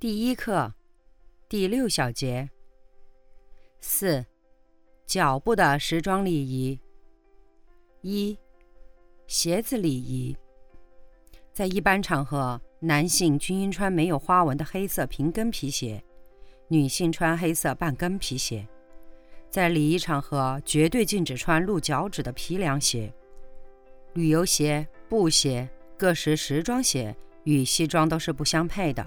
第一课，第六小节。四，脚部的时装礼仪。一，鞋子礼仪。在一般场合，男性均应穿没有花纹的黑色平跟皮鞋，女性穿黑色半跟皮鞋。在礼仪场合，绝对禁止穿露脚趾的皮凉鞋。旅游鞋、布鞋、各式时装鞋与西装都是不相配的。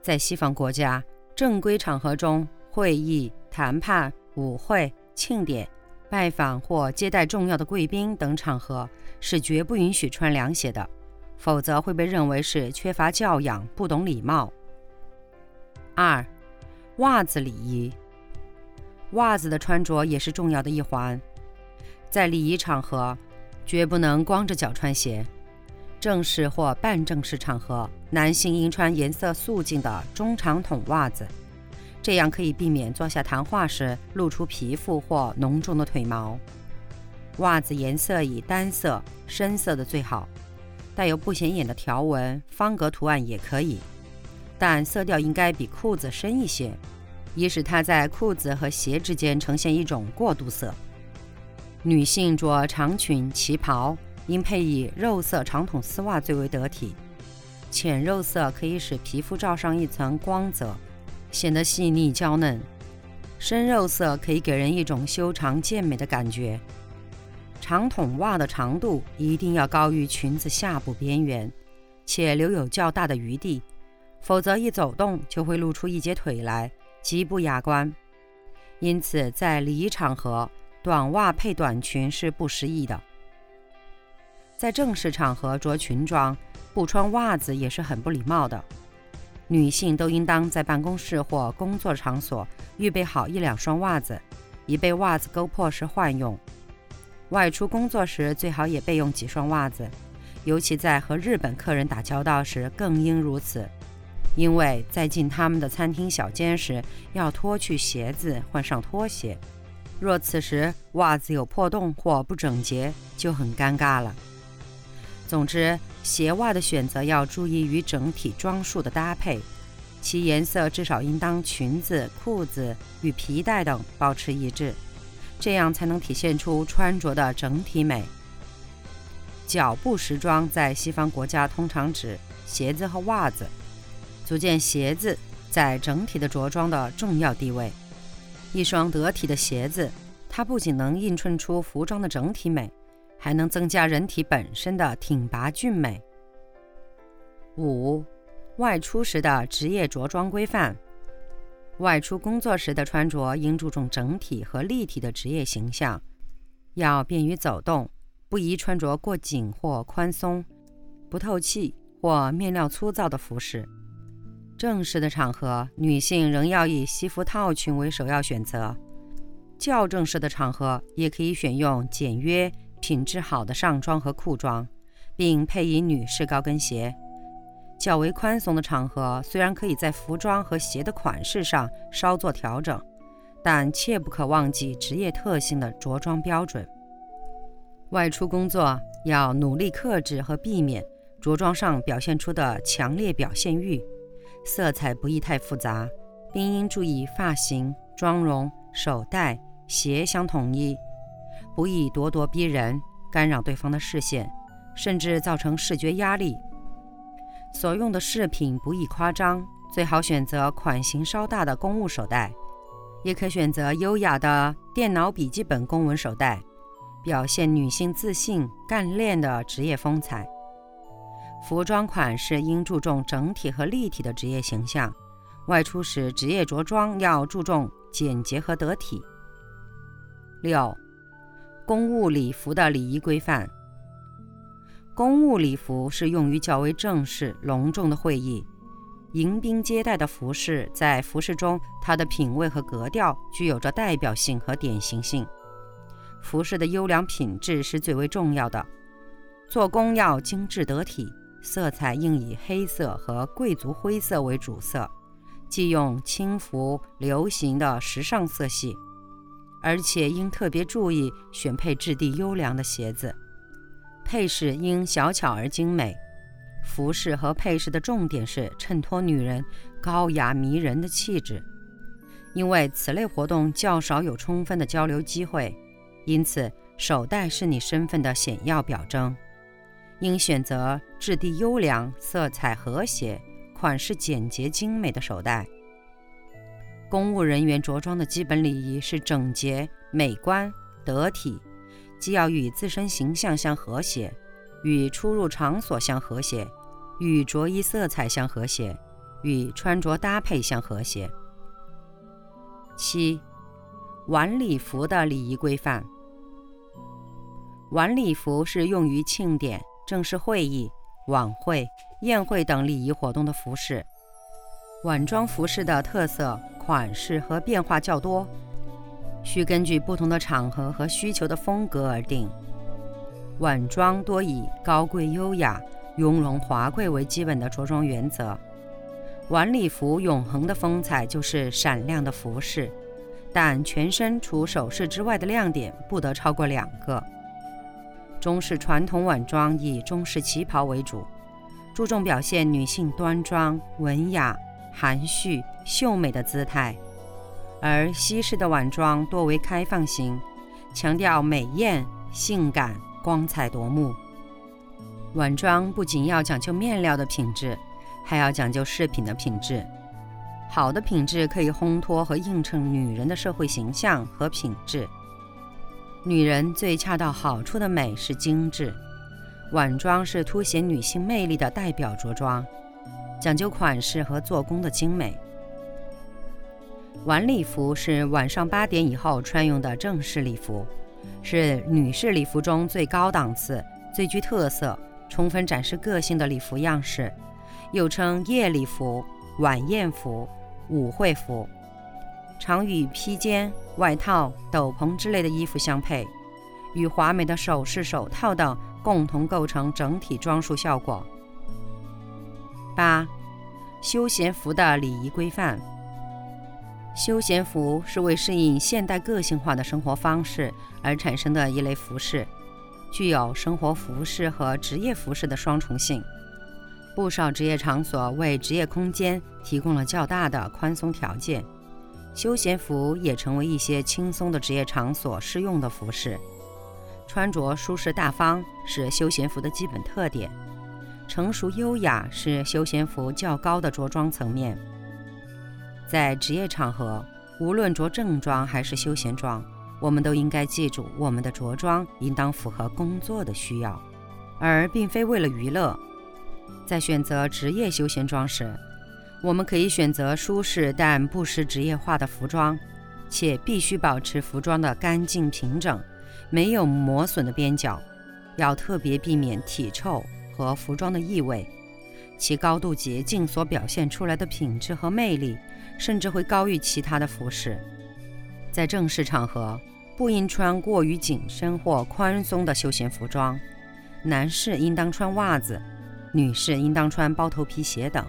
在西方国家，正规场合中，会议、谈判、舞会、庆典、拜访或接待重要的贵宾等场合，是绝不允许穿凉鞋的，否则会被认为是缺乏教养、不懂礼貌。二、袜子礼仪。袜子的穿着也是重要的一环，在礼仪场合，绝不能光着脚穿鞋。正式或半正式场合，男性应穿颜色素净的中长筒袜子，这样可以避免坐下谈话时露出皮肤或浓重的腿毛。袜子颜色以单色、深色的最好，带有不显眼的条纹、方格图案也可以，但色调应该比裤子深一些，以使它在裤子和鞋之间呈现一种过渡色。女性着长裙、旗袍。应配以肉色长筒丝袜最为得体，浅肉色可以使皮肤罩上一层光泽，显得细腻娇嫩；深肉色可以给人一种修长健美的感觉。长筒袜的长度一定要高于裙子下部边缘，且留有较大的余地，否则一走动就会露出一截腿来，极不雅观。因此，在礼仪场合，短袜配短裙是不适宜的。在正式场合着裙装，不穿袜子也是很不礼貌的。女性都应当在办公室或工作场所预备好一两双袜子，以备袜子勾破时换用。外出工作时最好也备用几双袜子，尤其在和日本客人打交道时更应如此，因为在进他们的餐厅小间时要脱去鞋子换上拖鞋，若此时袜子有破洞或不整洁，就很尴尬了。总之，鞋袜的选择要注意与整体装束的搭配，其颜色至少应当裙子、裤子与皮带等保持一致，这样才能体现出穿着的整体美。脚部时装在西方国家通常指鞋子和袜子，足见鞋子在整体的着装的重要地位。一双得体的鞋子，它不仅能映衬出服装的整体美。还能增加人体本身的挺拔俊美。五、外出时的职业着装规范。外出工作时的穿着应注重整体和立体的职业形象，要便于走动，不宜穿着过紧或宽松、不透气或面料粗糙的服饰。正式的场合，女性仍要以西服套裙为首要选择；较正式的场合，也可以选用简约。品质好的上装和裤装，并配以女士高跟鞋。较为宽松的场合，虽然可以在服装和鞋的款式上稍作调整，但切不可忘记职业特性的着装标准。外出工作要努力克制和避免着装上表现出的强烈表现欲，色彩不宜太复杂，并应注意发型、妆容、手袋、鞋相统一。不宜咄咄逼人，干扰对方的视线，甚至造成视觉压力。所用的饰品不宜夸张，最好选择款型稍大的公务手袋，也可选择优雅的电脑笔记本公文手袋，表现女性自信、干练的职业风采。服装款式应注重整体和立体的职业形象，外出时职业着装要注重简洁和得体。六。公务礼服的礼仪规范。公务礼服是用于较为正式、隆重的会议。迎宾接待的服饰，在服饰中，它的品味和格调具有着代表性和典型性。服饰的优良品质是最为重要的，做工要精致得体，色彩应以黑色和贵族灰色为主色，忌用轻浮流行的时尚色系，而且应特别注意选配质地优良的鞋子，配饰应小巧而精美。服饰和配饰的重点是衬托女人高雅迷人的气质，因为此类活动较少有充分的交流机会，因此手袋是你身份的显要表征。应选择质地优良、色彩和谐、款式简洁精美的手袋。公务人员着装的基本礼仪是整洁、美观、得体，既要与自身形象相和谐，与出入场所相和谐。与着衣色彩相和谐，与穿着搭配相和谐。七，晚礼服的礼仪规范。晚礼服是用于庆典、正式会议、晚会、宴会等礼仪活动的服饰。晚装服饰的特色、款式和变化较多，需根据不同的场合和需求的风格而定。晚装多以高贵优雅。雍容华贵为基本的着装原则。晚礼服永恒的风采就是闪亮的服饰，但全身除首饰之外的亮点不得超过两个。中式传统晚装以中式旗袍为主，注重表现女性端庄、文雅、含蓄、秀美的姿态；而西式的晚装多为开放型，强调美艳、性感、光彩夺目。晚装不仅要讲究面料的品质，还要讲究饰品的品质。好的品质可以烘托和映衬女人的社会形象和品质。女人最恰到好处的美是精致，晚装是凸显女性魅力的代表着装，讲究款式和做工的精美。晚礼服是晚上八点以后穿用的正式礼服，是女士礼服中最高档次、最具特色。充分展示个性的礼服样式，又称夜礼服、晚宴服、舞会服，常与披肩、外套、斗篷之类的衣服相配，与华美的首饰、手套等共同构成整体装束效果。八、休闲服的礼仪规范。休闲服是为适应现代个性化的生活方式而产生的一类服饰。具有生活服饰和职业服饰的双重性，不少职业场所为职业空间提供了较大的宽松条件，休闲服也成为一些轻松的职业场所适用的服饰。穿着舒适大方是休闲服的基本特点，成熟优雅是休闲服较高的着装层面。在职业场合，无论着正装还是休闲装。我们都应该记住，我们的着装应当符合工作的需要，而并非为了娱乐。在选择职业休闲装时，我们可以选择舒适但不失职业化的服装，且必须保持服装的干净平整，没有磨损的边角。要特别避免体臭和服装的意味。其高度洁净所表现出来的品质和魅力，甚至会高于其他的服饰。在正式场合，不应穿过于紧身或宽松的休闲服装。男士应当穿袜子，女士应当穿包头皮鞋等。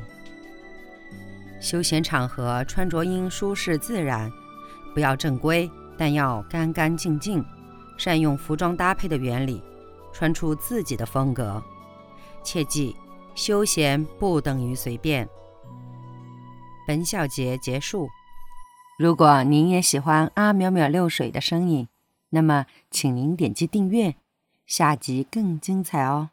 休闲场合穿着应舒适自然，不要正规，但要干干净净。善用服装搭配的原理，穿出自己的风格。切记，休闲不等于随便。本小节结束。如果您也喜欢阿淼淼六水的声音，那么请您点击订阅，下集更精彩哦。